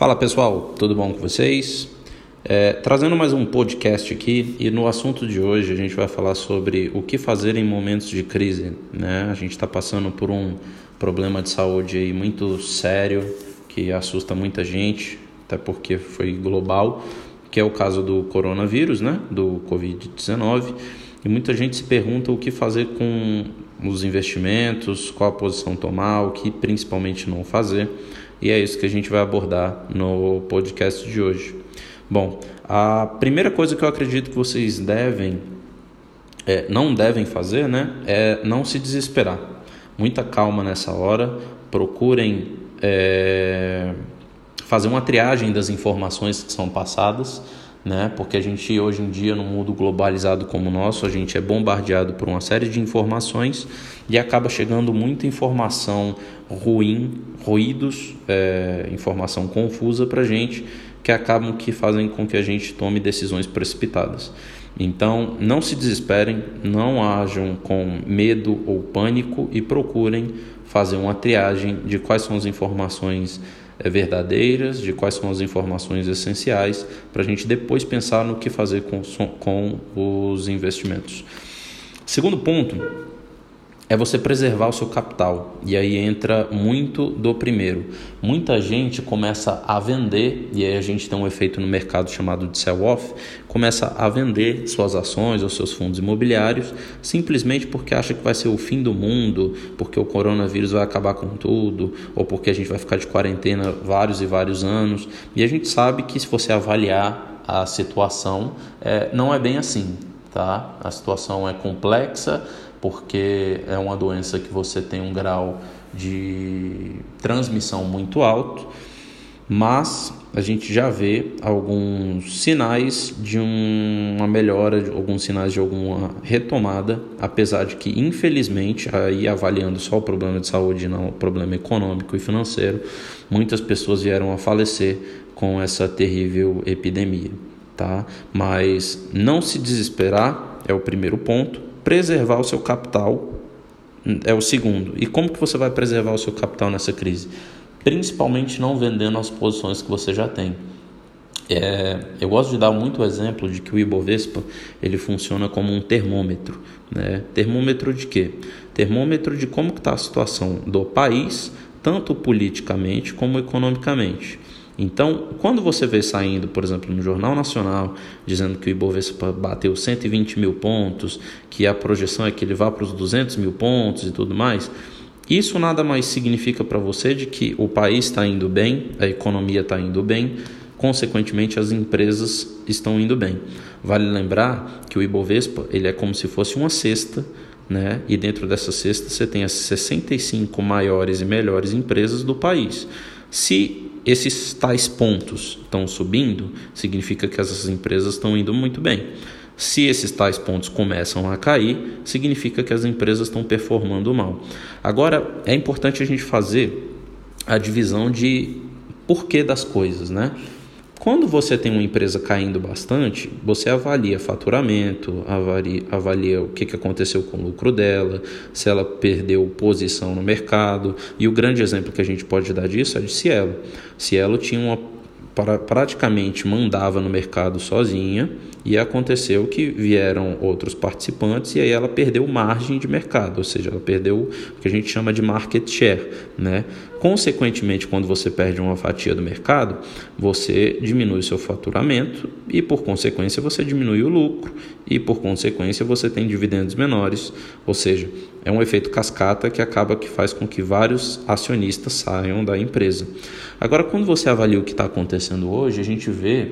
Fala pessoal, tudo bom com vocês? É, trazendo mais um podcast aqui e no assunto de hoje a gente vai falar sobre o que fazer em momentos de crise. Né? A gente está passando por um problema de saúde aí muito sério que assusta muita gente, até porque foi global, que é o caso do coronavírus, né? do Covid-19. E muita gente se pergunta o que fazer com os investimentos, qual a posição tomar, o que principalmente não fazer. E é isso que a gente vai abordar no podcast de hoje. Bom, a primeira coisa que eu acredito que vocês devem, é, não devem fazer, né, é não se desesperar. Muita calma nessa hora. Procurem é, fazer uma triagem das informações que são passadas né? Porque a gente hoje em dia, num mundo globalizado como o nosso, a gente é bombardeado por uma série de informações e acaba chegando muita informação ruim, ruídos, é, informação confusa para a gente, que acabam que fazem com que a gente tome decisões precipitadas. Então, não se desesperem, não ajam com medo ou pânico e procurem fazer uma triagem de quais são as informações verdadeiras, de quais são as informações essenciais, para a gente depois pensar no que fazer com, com os investimentos. Segundo ponto é você preservar o seu capital. E aí entra muito do primeiro. Muita gente começa a vender, e aí a gente tem um efeito no mercado chamado de sell-off, começa a vender suas ações ou seus fundos imobiliários simplesmente porque acha que vai ser o fim do mundo, porque o coronavírus vai acabar com tudo, ou porque a gente vai ficar de quarentena vários e vários anos. E a gente sabe que se você avaliar a situação, é, não é bem assim. Tá? A situação é complexa, porque é uma doença que você tem um grau de transmissão muito alto, mas a gente já vê alguns sinais de uma melhora, alguns sinais de alguma retomada, apesar de que, infelizmente, aí avaliando só o problema de saúde, não o problema econômico e financeiro, muitas pessoas vieram a falecer com essa terrível epidemia, tá? Mas não se desesperar é o primeiro ponto preservar o seu capital é o segundo. E como que você vai preservar o seu capital nessa crise? Principalmente não vendendo as posições que você já tem. É, eu gosto de dar muito exemplo de que o Ibovespa ele funciona como um termômetro. Né? Termômetro de quê? Termômetro de como está a situação do país, tanto politicamente como economicamente. Então, quando você vê saindo, por exemplo, no Jornal Nacional, dizendo que o Ibovespa bateu 120 mil pontos, que a projeção é que ele vá para os 200 mil pontos e tudo mais, isso nada mais significa para você de que o país está indo bem, a economia está indo bem, consequentemente as empresas estão indo bem. Vale lembrar que o Ibovespa ele é como se fosse uma cesta, né? E dentro dessa cesta você tem as 65 maiores e melhores empresas do país. Se esses tais pontos estão subindo, significa que essas empresas estão indo muito bem. Se esses tais pontos começam a cair, significa que as empresas estão performando mal. Agora, é importante a gente fazer a divisão de porquê das coisas, né? Quando você tem uma empresa caindo bastante, você avalia faturamento, avalia, avalia o que, que aconteceu com o lucro dela, se ela perdeu posição no mercado. E o grande exemplo que a gente pode dar disso é de Cielo. Cielo tinha uma praticamente mandava no mercado sozinha e aconteceu que vieram outros participantes e aí ela perdeu margem de mercado, ou seja, ela perdeu o que a gente chama de market share, né? Consequentemente, quando você perde uma fatia do mercado, você diminui seu faturamento e por consequência você diminui o lucro e por consequência você tem dividendos menores, ou seja, é um efeito cascata que acaba que faz com que vários acionistas saiam da empresa. Agora, quando você avalia o que está acontecendo hoje, a gente vê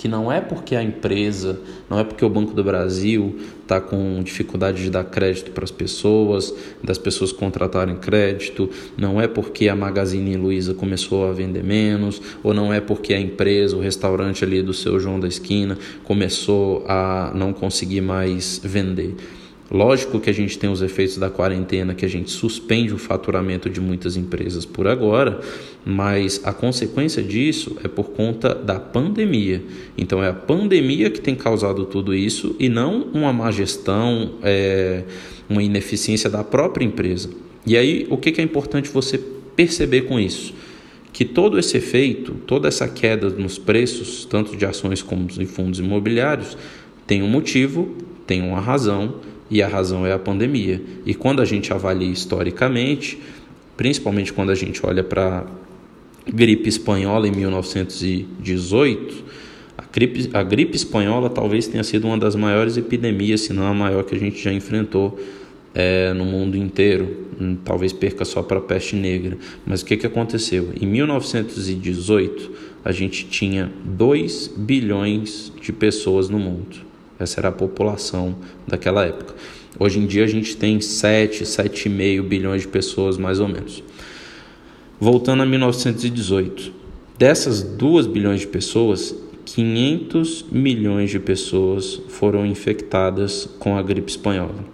que não é porque a empresa, não é porque o Banco do Brasil está com dificuldade de dar crédito para as pessoas, das pessoas contratarem crédito, não é porque a Magazine Luiza começou a vender menos, ou não é porque a empresa, o restaurante ali do seu João da esquina começou a não conseguir mais vender. Lógico que a gente tem os efeitos da quarentena, que a gente suspende o faturamento de muitas empresas por agora, mas a consequência disso é por conta da pandemia. Então é a pandemia que tem causado tudo isso e não uma má gestão, é, uma ineficiência da própria empresa. E aí o que é importante você perceber com isso? que todo esse efeito, toda essa queda nos preços, tanto de ações como de fundos imobiliários, tem um motivo, tem uma razão, e a razão é a pandemia. E quando a gente avalia historicamente, principalmente quando a gente olha para a gripe espanhola em 1918, a gripe, a gripe espanhola talvez tenha sido uma das maiores epidemias, se não a maior que a gente já enfrentou é, no mundo inteiro. Hum, talvez perca só para a peste negra. Mas o que, que aconteceu? Em 1918, a gente tinha 2 bilhões de pessoas no mundo. Essa era a população daquela época. Hoje em dia a gente tem 7, 7,5 bilhões de pessoas mais ou menos. Voltando a 1918, dessas 2 bilhões de pessoas, 500 milhões de pessoas foram infectadas com a gripe espanhola.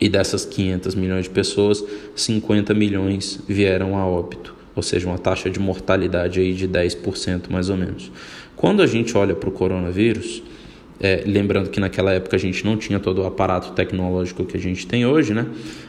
E dessas 500 milhões de pessoas, 50 milhões vieram a óbito, ou seja, uma taxa de mortalidade aí de 10% mais ou menos. Quando a gente olha para o coronavírus, é, lembrando que naquela época a gente não tinha todo o aparato tecnológico que a gente tem hoje, né?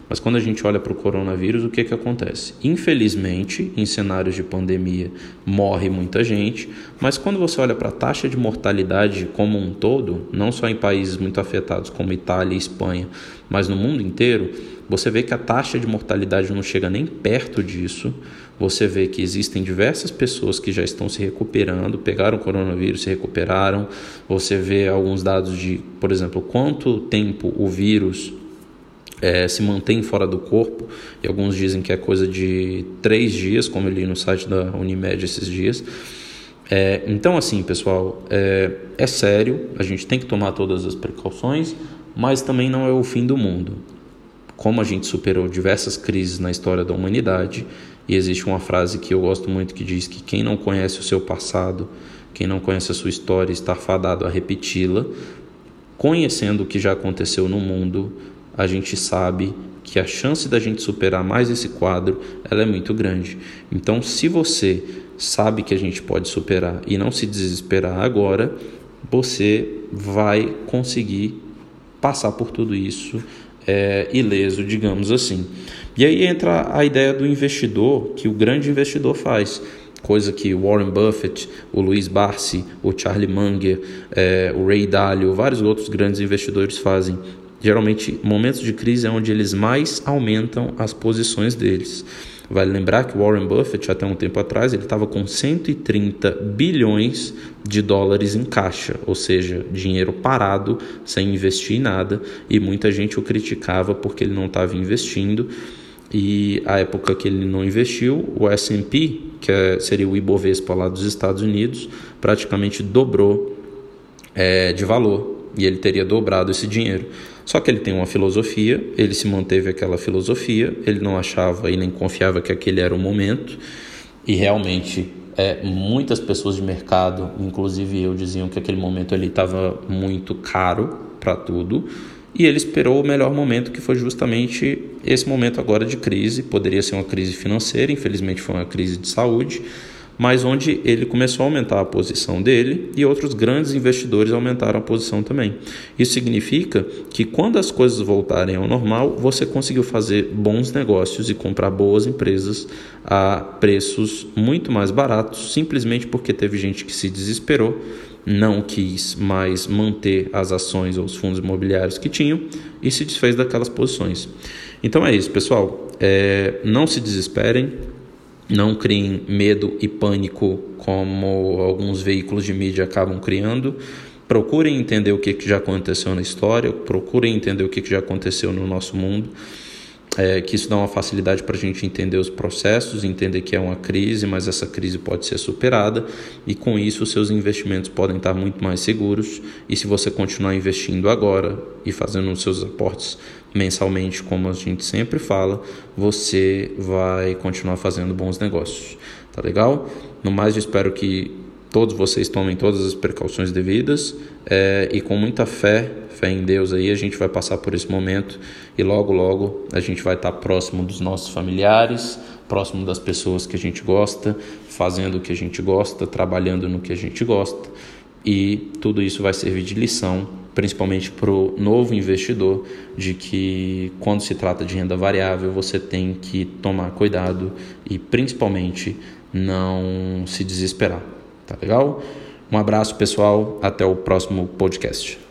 Mas quando a gente olha para o coronavírus, o que, que acontece? Infelizmente, em cenários de pandemia, morre muita gente, mas quando você olha para a taxa de mortalidade como um todo, não só em países muito afetados como Itália e Espanha, mas no mundo inteiro, você vê que a taxa de mortalidade não chega nem perto disso. Você vê que existem diversas pessoas que já estão se recuperando, pegaram o coronavírus, se recuperaram. Você vê alguns dados de, por exemplo, quanto tempo o vírus é, se mantém fora do corpo, e alguns dizem que é coisa de três dias, como eu li no site da Unimed esses dias. É, então, assim, pessoal, é, é sério, a gente tem que tomar todas as precauções, mas também não é o fim do mundo. Como a gente superou diversas crises na história da humanidade, e existe uma frase que eu gosto muito que diz que quem não conhece o seu passado, quem não conhece a sua história, está fadado a repeti-la. Conhecendo o que já aconteceu no mundo, a gente sabe que a chance da gente superar mais esse quadro ela é muito grande. Então, se você sabe que a gente pode superar e não se desesperar agora, você vai conseguir passar por tudo isso é, ileso, digamos assim. E aí entra a ideia do investidor, que o grande investidor faz, coisa que Warren Buffett, o Luiz Barsi, o Charlie Munger, é, o Ray Dalio, vários outros grandes investidores fazem. Geralmente, momentos de crise é onde eles mais aumentam as posições deles. Vale lembrar que Warren Buffett, até um tempo atrás, ele estava com 130 bilhões de dólares em caixa, ou seja, dinheiro parado, sem investir em nada, e muita gente o criticava porque ele não estava investindo. E a época que ele não investiu, o S&P, que é, seria o Ibovespa lá dos Estados Unidos, praticamente dobrou é, de valor e ele teria dobrado esse dinheiro. Só que ele tem uma filosofia, ele se manteve aquela filosofia, ele não achava e nem confiava que aquele era o momento, e realmente é, muitas pessoas de mercado, inclusive eu, diziam que aquele momento ele estava muito caro para tudo, e ele esperou o melhor momento, que foi justamente esse momento agora de crise. Poderia ser uma crise financeira, infelizmente foi uma crise de saúde, mas onde ele começou a aumentar a posição dele e outros grandes investidores aumentaram a posição também. Isso significa que quando as coisas voltarem ao normal, você conseguiu fazer bons negócios e comprar boas empresas a preços muito mais baratos, simplesmente porque teve gente que se desesperou, não quis mais manter as ações ou os fundos imobiliários que tinham e se desfez daquelas posições. Então é isso, pessoal. É, não se desesperem, não criem medo e pânico como alguns veículos de mídia acabam criando. Procurem entender o que já aconteceu na história, procurem entender o que já aconteceu no nosso mundo é, que isso dá uma facilidade para a gente entender os processos, entender que é uma crise, mas essa crise pode ser superada e com isso seus investimentos podem estar muito mais seguros. E se você continuar investindo agora e fazendo os seus aportes mensalmente, como a gente sempre fala, você vai continuar fazendo bons negócios. Tá legal? No mais, eu espero que todos vocês tomem todas as precauções devidas é, e com muita fé, fé em Deus aí, a gente vai passar por esse momento e logo, logo a gente vai estar próximo dos nossos familiares, próximo das pessoas que a gente gosta, fazendo o que a gente gosta, trabalhando no que a gente gosta e tudo isso vai servir de lição, principalmente para o novo investidor, de que quando se trata de renda variável você tem que tomar cuidado e principalmente não se desesperar, tá legal? Um abraço, pessoal, até o próximo podcast.